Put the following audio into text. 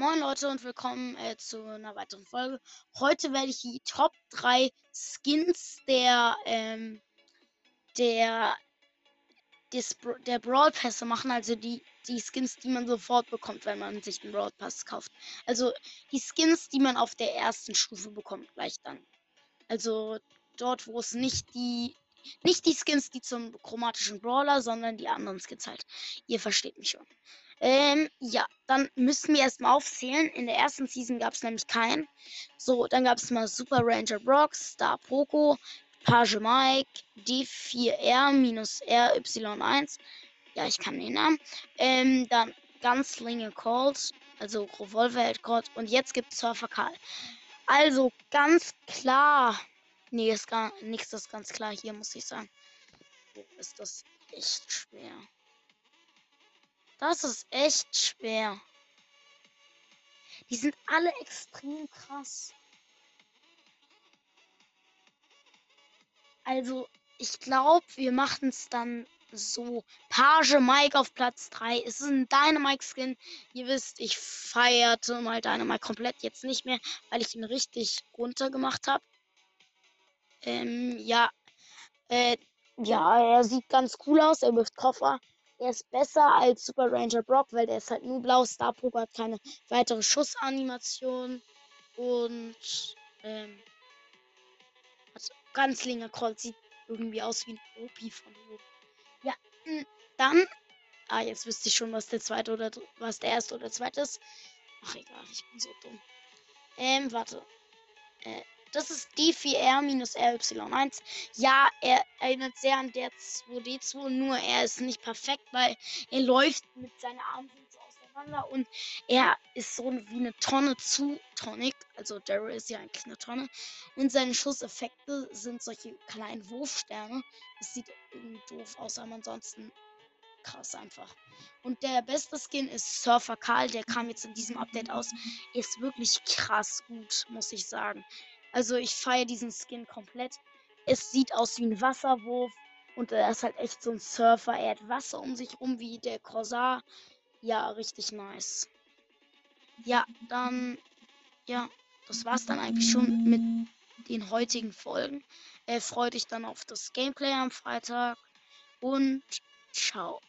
Moin Leute und willkommen äh, zu einer weiteren Folge. Heute werde ich die Top 3 Skins der ähm, der des, der Brawl Pässe machen, also die die Skins, die man sofort bekommt, wenn man sich den Brawl Pass kauft. Also die Skins, die man auf der ersten Stufe bekommt, gleich dann. Also dort, wo es nicht die nicht die Skins, die zum chromatischen Brawler, sondern die anderen Skins halt. Ihr versteht mich schon. Ähm, ja, dann müssen wir erstmal aufzählen. In der ersten Season gab es nämlich keinen. So, dann gab es mal Super Ranger Brock, Star Poco, Page Mike, D4R-RY1. Ja, ich kann den Namen. Ähm, dann Ganzlinge Calls, also Revolver Colt. Und jetzt gibt es Surfer Karl. Also ganz klar. Nee, ist gar nichts, das ganz klar hier, muss ich sagen. Ist das echt schwer. Das ist echt schwer. Die sind alle extrem krass. Also, ich glaube, wir machen es dann so. Page Mike auf Platz 3. Es ist ein Dynamite-Skin. Ihr wisst, ich feierte mal Dynamite komplett. Jetzt nicht mehr, weil ich ihn richtig runtergemacht habe. Ähm, ja. Äh, ja, er sieht ganz cool aus. Er wirft Koffer. Er ist besser als Super Ranger Brock, weil der ist halt nur blau. Star Poker hat keine weitere Schussanimation. Und ähm, also ganz länger Kreuz sieht irgendwie aus wie ein Opi von oben. Ja, hm, dann. Ah, jetzt wüsste ich schon, was der zweite oder was der erste oder zweite ist. Ach egal, ich bin so dumm. Ähm, warte. Äh, das ist D4R-RY1. Ja, er erinnert sehr an der 2D2, nur er ist nicht perfekt, weil er läuft mit seinen Armen so auseinander und er ist so wie eine Tonne zu Tonic. Also Daryl ist ja eigentlich eine Tonne. Und seine Schusseffekte sind solche kleinen Wurfsterne. Das sieht irgendwie doof aus, aber ansonsten krass einfach. Und der beste Skin ist Surfer Karl, der kam jetzt in diesem Update aus. Ist wirklich krass gut, muss ich sagen. Also ich feiere diesen Skin komplett. Es sieht aus wie ein Wasserwurf und er ist halt echt so ein Surfer. Er hat Wasser um sich rum wie der Corsair. Ja, richtig nice. Ja, dann, ja, das war's dann eigentlich schon mit den heutigen Folgen. Äh, freut dich dann auf das Gameplay am Freitag und ciao.